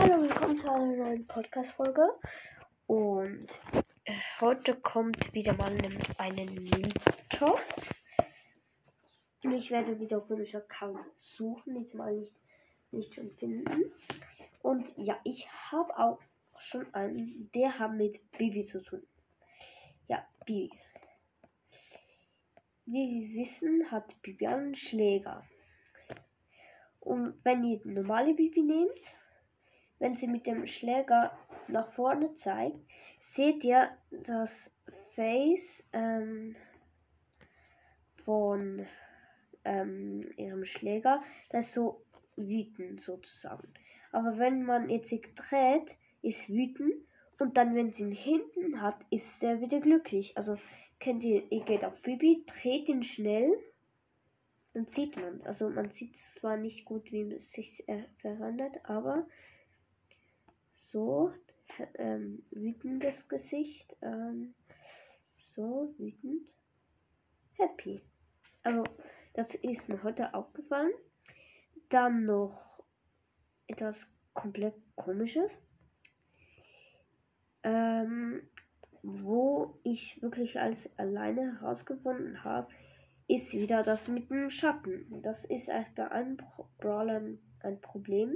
Hallo, willkommen zu einer neuen Podcast-Folge. Und äh, heute kommt wieder mal ein, Mythos. Und ich werde wieder komische Account suchen, diesmal nicht, nicht schon finden. Und ja, ich habe auch schon einen, der hat mit Bibi zu tun. Ja, Bibi. Wie wir wissen, hat Bibi einen Schläger. Und wenn ihr normale Bibi nehmt, wenn sie mit dem Schläger nach vorne zeigt, seht ihr das Face ähm, von ähm, ihrem Schläger, das ist so wütend sozusagen. Aber wenn man jetzt sich dreht, ist wütend und dann, wenn sie ihn hinten hat, ist er wieder glücklich. Also kennt ihr, ihr geht auf Bibi, dreht ihn schnell, dann sieht man. Also man sieht zwar nicht gut, wie es sich äh, verändert, aber so ähm, wütendes Gesicht, ähm, so wütend, happy. Also das ist mir heute aufgefallen. Dann noch etwas komplett komisches, ähm, wo ich wirklich als alleine herausgefunden habe, ist wieder das mit dem Schatten. Das ist bei allen Brawlern ein Problem.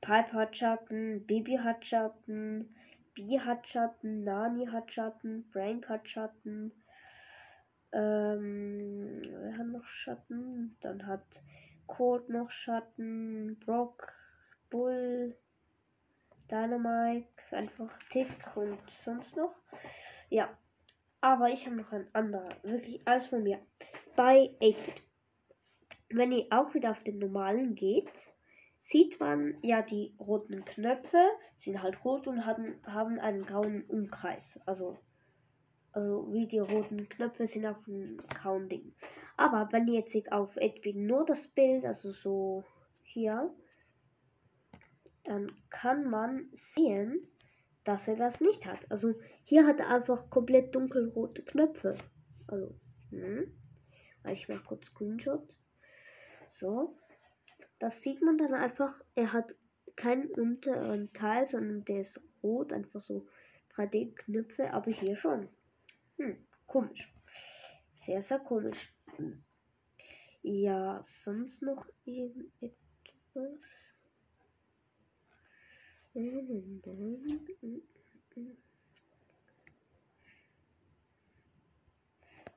Pipe Baby hat Schatten, B hat Schatten, Nani hat Schatten, Frank hat Schatten. Ähm, wer hat noch Schatten? Dann hat Colt noch Schatten, Brock, Bull, Dynamite, einfach Tick und sonst noch. Ja, aber ich habe noch ein anderer, wirklich alles von mir. Bei 8 Wenn ihr auch wieder auf den normalen geht, sieht man ja die roten Knöpfe, sind halt rot und haben, haben einen grauen Umkreis. Also, also wie die roten Knöpfe sind auf dem grauen Ding. Aber wenn jetzt auf Edwin nur das Bild, also so hier, dann kann man sehen, dass er das nicht hat. Also hier hat er einfach komplett dunkelrote Knöpfe. Also, hm. Ich mache kurz Screenshot. So das sieht man dann einfach. Er hat keinen unteren Teil, sondern der ist rot, einfach so 3D-Knöpfe, aber hier schon. Hm, komisch. Sehr, sehr komisch. Ja, sonst noch irgendetwas?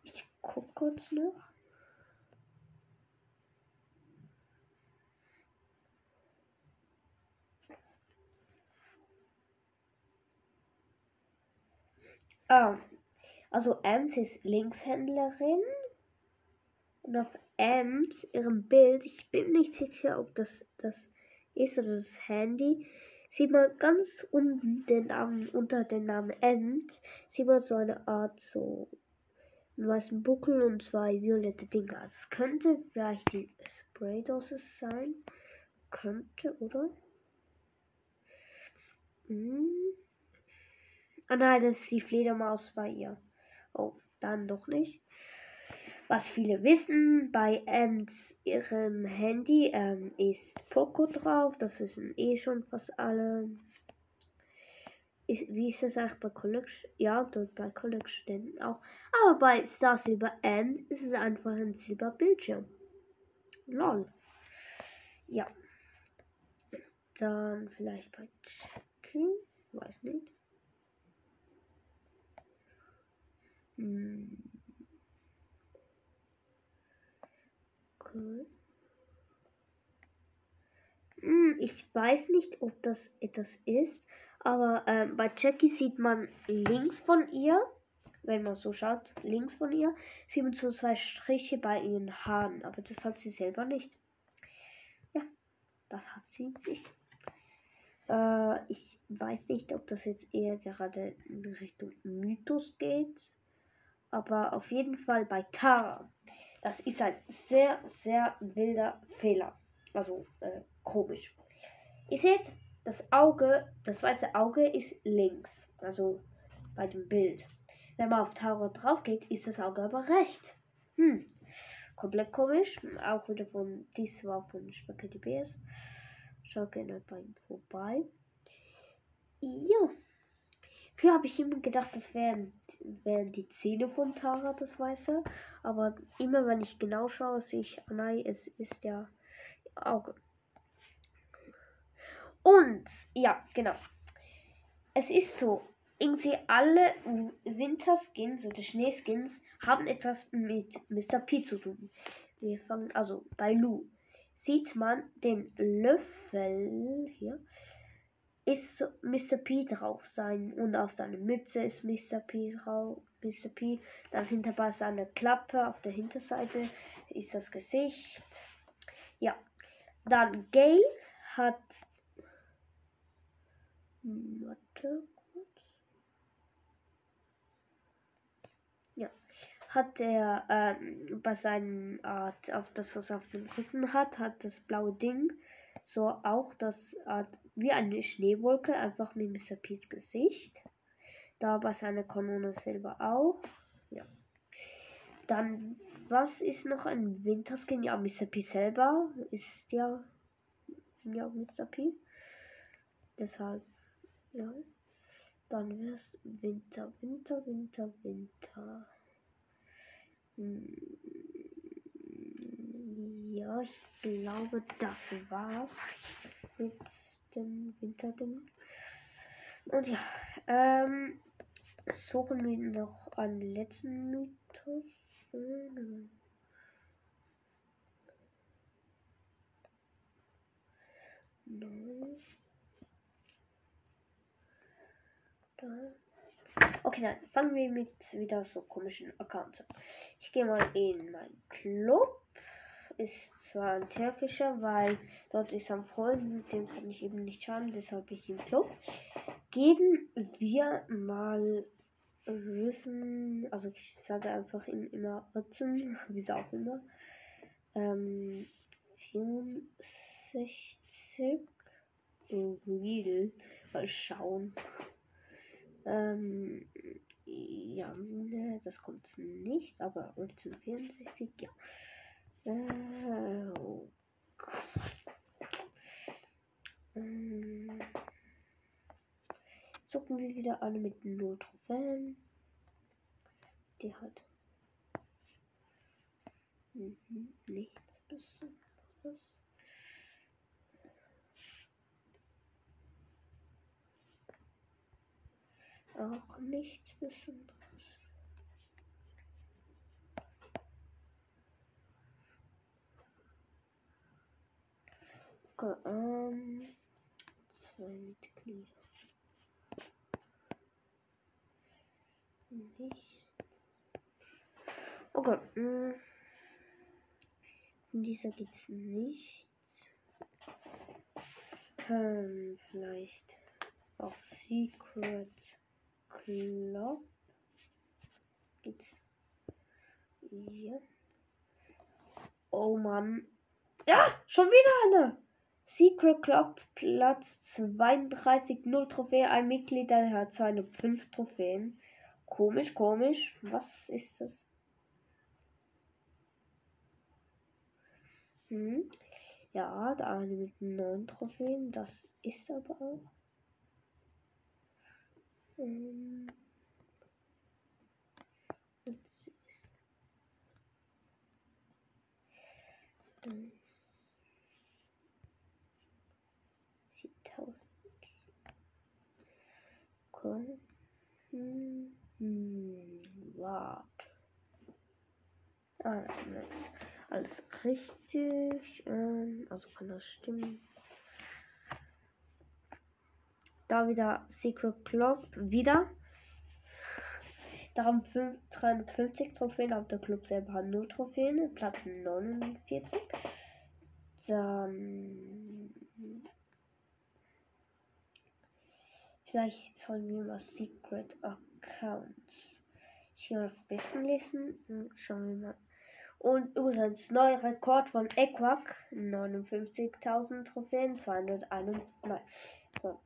Ich guck kurz noch. Ah, also Ems ist Linkshändlerin. Und auf Ems, ihrem Bild, ich bin nicht sicher, ob das das ist oder das Handy, sieht man ganz unten den Namen, unter dem Namen Ems, sieht man so eine Art so einen weißen Buckel und zwei violette Dinger. Es könnte vielleicht die Spraydose sein. Könnte, oder? Hm. Ah nein, das ist die Fledermaus bei ihr. Oh, dann doch nicht. Was viele wissen, bei Ems ihrem Handy ähm, ist Poco drauf. Das wissen eh schon fast alle. Ist, wie ist das eigentlich bei Collection? Ja, dort bei Collection auch. Aber bei Star Silver End ist es einfach ein Silberbildschirm. Lol. Ja. Dann vielleicht bei Chicken. Weiß nicht. Hm. Cool. Hm, ich weiß nicht, ob das etwas ist, aber ähm, bei Jackie sieht man links von ihr, wenn man so schaut, links von ihr, sieht man so zwei Striche bei ihren Haaren, aber das hat sie selber nicht. Ja, das hat sie nicht. Äh, ich weiß nicht, ob das jetzt eher gerade in Richtung Mythos geht aber auf jeden Fall bei Tara. Das ist ein sehr, sehr wilder Fehler. Also äh, komisch. Ihr seht, das Auge, das weiße Auge ist links. Also bei dem Bild. Wenn man auf Tara drauf geht, ist das Auge aber rechts. Hm. Komplett komisch. Auch wieder von, dies war von Spaghetti Bears. Schaut gerne bei ihm vorbei. Ja. Früher habe ich immer gedacht, das wären, wären die Zähne von Tara, das Weiße. Aber immer wenn ich genau schaue, sehe ich, oh nein, es ist ja Auge. Und, ja, genau. Es ist so, irgendwie alle Winterskins oder Schneeskins haben etwas mit Mr. P zu tun. Wir fangen also bei Lou. Sieht man den Löffel hier, ist Mr. P drauf sein und auf seiner Mütze ist Mr. P drauf. Mr. P. Dann hinter bei seiner Klappe auf der Hinterseite ist das Gesicht. Ja. Dann Gay hat. Warte kurz. Ja. Hat er ähm, bei seinem Art auf das, was er auf dem Rücken hat, hat das blaue Ding so auch das Art wie eine Schneewolke, einfach mit Mr. P's Gesicht. Da bei seiner Kanone selber auch. Ja. Dann, was ist noch ein Winterskin? Ja, Mr. P selber ist ja, ja Mr. P. Deshalb, ja. Dann wäre es Winter, Winter, Winter, Winter. Hm. Ja, ich glaube, das war's mit dem Winterding. Und ja, ähm, suchen wir noch einen letzten Mythos. Nein. Okay, dann fangen wir mit wieder so komischen Accounts an. Ich gehe mal in meinen Club. Ist zwar ein türkischer, weil dort ist ein Freund, mit dem kann ich eben nicht schauen, deshalb ich im Club. Geben wir mal Rissen, also ich sage einfach immer Ritzen, wie auch immer. Ähm, 64 Real, mal schauen. Ähm, ja, ne, das kommt nicht, aber Ritzen 64, ja. Äh, oh. ähm, Zucken wir wieder alle mit null. Die hat mhm, nichts Besonderes. Auch nichts Besonderes. Okay, ähm, zwei Mitglieder. Nicht. Okay, mh. Von dieser gibt's nichts. Ähm, vielleicht auch Secret Club. Gibt's hier. Oh Mann. Ja, schon wieder eine. Secret Club Platz 32, 0 Trophäe, ein Mitglied, der hat 205 Trophäen. Komisch, komisch. Was ist das? Hm. Ja, der eine mit 9 Trophäen, das ist aber auch. Hm. Hm. Okay. Hm. Hm, warte. Ah, nein, alles richtig. Ähm, also kann das stimmen. Da wieder Secret Club. Wieder. Da haben 350 Trophäen, aber der Club selber hat 0 Trophäen. Platz 49. Dann. Vielleicht sollen wir mal Secret Accounts. Ich will auf besten lesen. Hm, schauen wir mal. Und übrigens, neuer Rekord von Equac. 59.000 Trophäen, 201. Nein. So.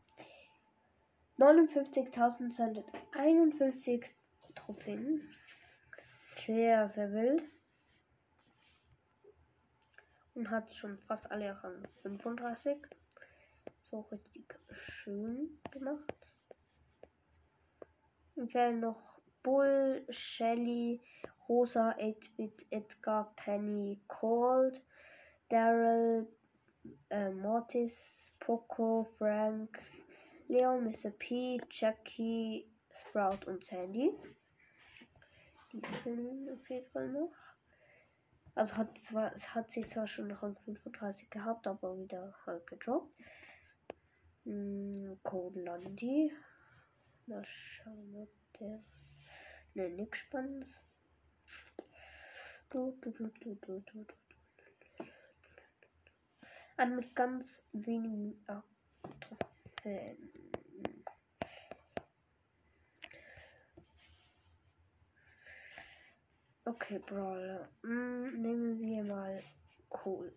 59.251 Trophäen. Sehr, sehr wild. Und hat schon fast alle Rang 35. so richtig schön gemacht. Und fehlen noch Bull, Shelly, Rosa, 8-Bit, Edgar, Penny, Cold, Daryl, äh, Mortis, Poco, Frank, Leon, Mr. P, Jackie, Sprout und Sandy. Die fehlen auf jeden Fall noch. Also hat zwar hat sie zwar schon Rang 35 gehabt, aber wieder halt gedroppt. Hm, Code Landi. Mal schauen, ob der. Ne, nix Spannendes. Du, du, du, du, du, du, du. An mit ganz wenigen Trophäen. Okay, Brawler. Hm, nehmen wir mal Cold.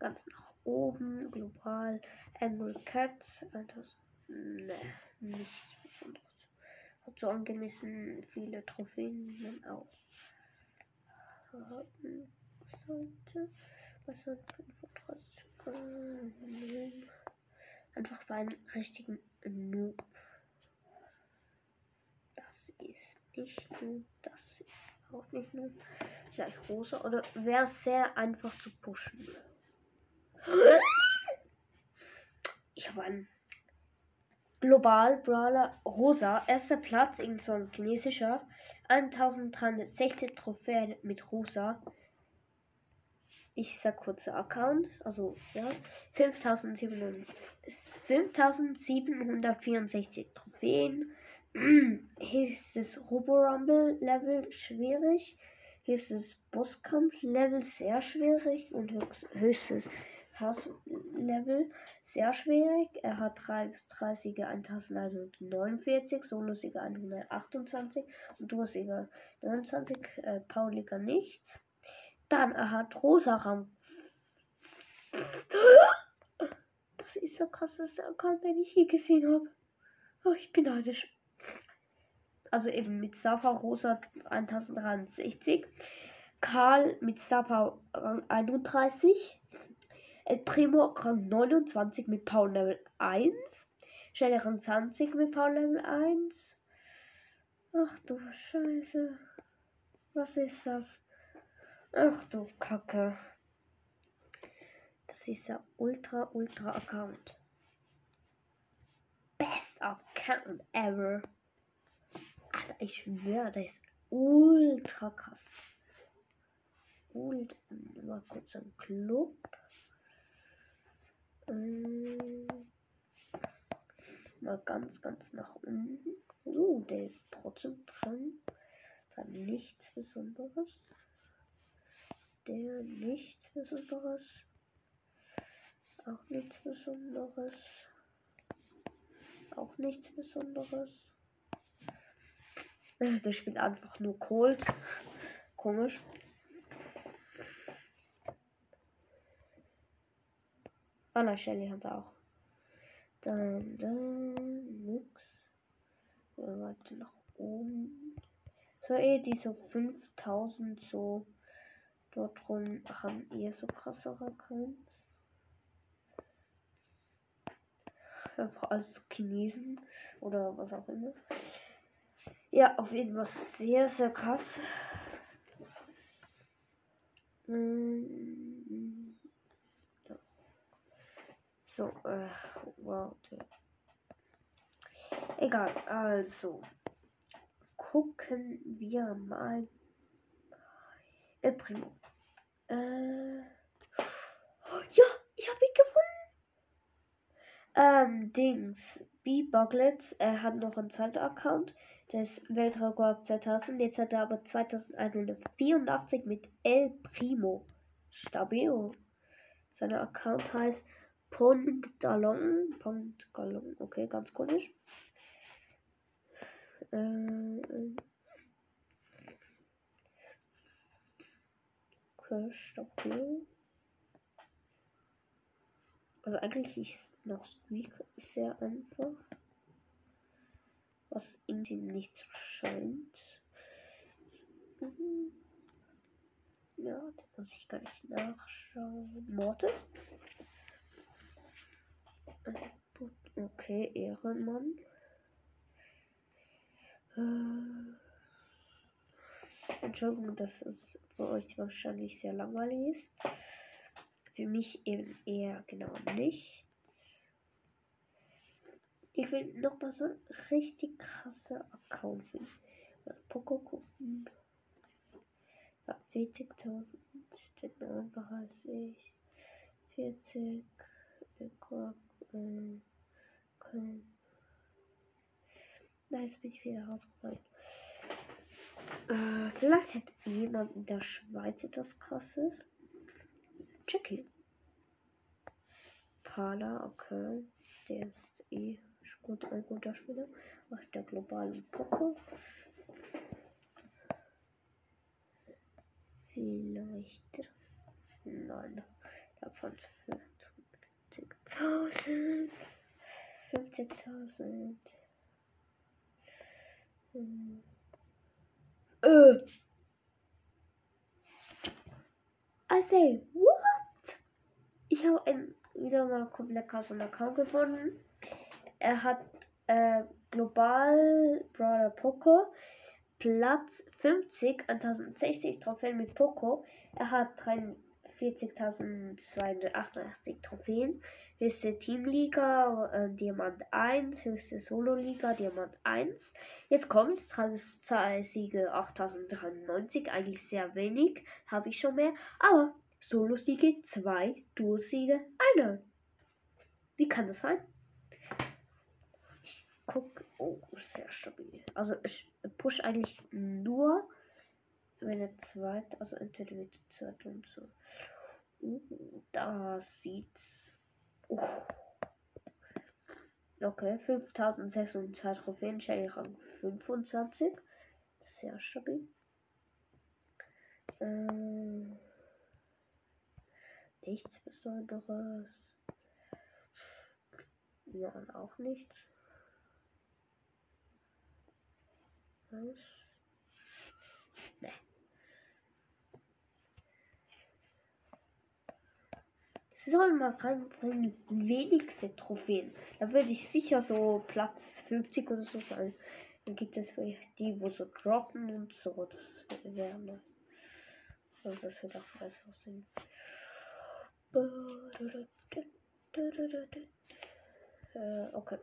Ganz nach oben, global. Emerald Cats. Alter, ne, nichts Besonderes. Hat so angemessen viele Trophäen dann auch. Haben sollte. Was soll 35 Einfach bei einem richtigen Noob ist nicht nur, das ist auch nicht nur gleich rosa. Oder wäre sehr einfach zu pushen. Ich habe einen Global Brawler Rosa. Erster Platz, irgend so ein chinesischer. 1360 Trophäen mit Rosa. Ich sag kurzer Account. Also, ja. 5764 Trophäen. Hier ist das Robo-Rumble Level schwierig. Hier ist das Bosskampf Level sehr schwierig und höchstes Hass Level sehr schwierig. Er hat 3 bis 3 Siege 1149, Solo-Sieger 128 und Duo-Sieger 29, äh, Pauliger nichts. Dann er hat rosa Rang. Das ist der krasseste Account, den ich je gesehen habe. Oh, ich bin neidisch also eben mit Sapa Rosa 1063, Karl mit Sapa Rang 31, El Primo Rang 29 mit Paul Level 1, Shelly Rang 20 mit Paul Level 1. Ach du Scheiße. Was ist das? Ach du Kacke. Das ist ja ultra, ultra Account. Best Account ever. Alter, ich schwöre, das ist ultra krass. Und mal kurz ein Club. Ähm, mal ganz, ganz nach unten. Uh, der ist trotzdem dran. Dann nichts Besonderes. Der nichts Besonderes. Auch nichts Besonderes. Auch nichts Besonderes. Der spielt einfach nur Cold. Komisch. Ah, na, Shelly hat auch. Dann, dann, nix. Ja, warte, nach oben. So, eh, diese 5000 so. Dort rum haben ihr so krassere Grenzen. Einfach als Chinesen oder was auch immer. Ja, auf jeden Fall sehr, sehr krass. Mm, so, äh, warte. Egal, also. Gucken wir mal. El Primo. Äh. Ja, ich habe ihn gefunden. Ähm, Dings. B-Buglets, er hat noch einen Zeit-Account des Weltrekord 2000. Jetzt hat er aber 2184 mit El Primo. Stabil. Sein Account heißt Pongdalong. Pongdalong. Okay, ganz komisch. Äh, okay, stabil. Also eigentlich ist noch Squeak sehr einfach was irgendwie nicht so scheint. Mhm. Ja, den muss ich gar nicht nachschauen. Mortis? Okay, Ehrenmann. Äh, Entschuldigung, dass es für euch wahrscheinlich sehr langweilig ist. Für mich eben eher genau nichts. Ich will noch mal so ein richtig krasser Account finden. Poco gucken. Ja, 40.000. Den Namen heiße ich. 40. Ekor. Ähm, Köln. Nice, bin ich wieder rausgefallen. Äh, vielleicht hat jemand in der Schweiz etwas krasses. Jackie. Pala, okay. Der ist eh gut, ein guter Spieler. Aus der globalen Poker. Vielleicht. Nein. Davon 50.000. 50.000. Hm. Äh. I say, what? Ich habe wieder mal komplett krassen Account gefunden. Er hat äh, global Brawler Poco Platz 50 an 1060 Trophäen mit Poco. Er hat 43.288 Trophäen. Höchste Teamliga äh, Diamant 1, höchste Solo-Liga Diamant 1. Jetzt kommt es, Siege 8093, eigentlich sehr wenig, habe ich schon mehr. Aber Solo-Siege 2, Duo-Siege 1. Wie kann das sein? Ich guck, oh, sehr stabil. Also ich push eigentlich nur, wenn er zweit, also entweder mit zweit und so. Uh, da sieht's Okay, 5602 Trophäen, Shelly Rang 25. Sehr stabil. Ähm, nichts Besonderes. Ja, auch nichts. Was? Sollen mal reinbringen, wenigste Trophäen. Da würde ich sicher so Platz 50 oder so sein. Dann gibt es vielleicht die, wo so droppen und so. Das wäre das. Also das wird auch besser Sinn. Äh, okay.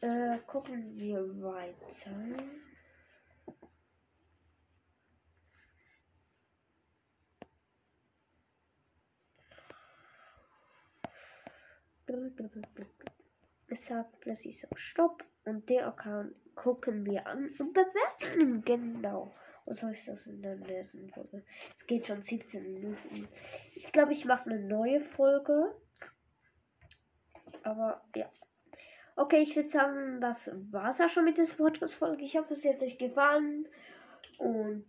Äh, gucken wir weiter. Es sagt plötzlich so Stopp und der Account gucken wir an und bewerten ihn genau. Was soll ich das in der nächsten Folge? Es geht schon 17 Minuten. Ich glaube, ich mache eine neue Folge. Aber ja. Okay, ich würde sagen, das war es ja schon mit dieser Podcast-Folge. Ich hoffe, es hat euch gefallen. Und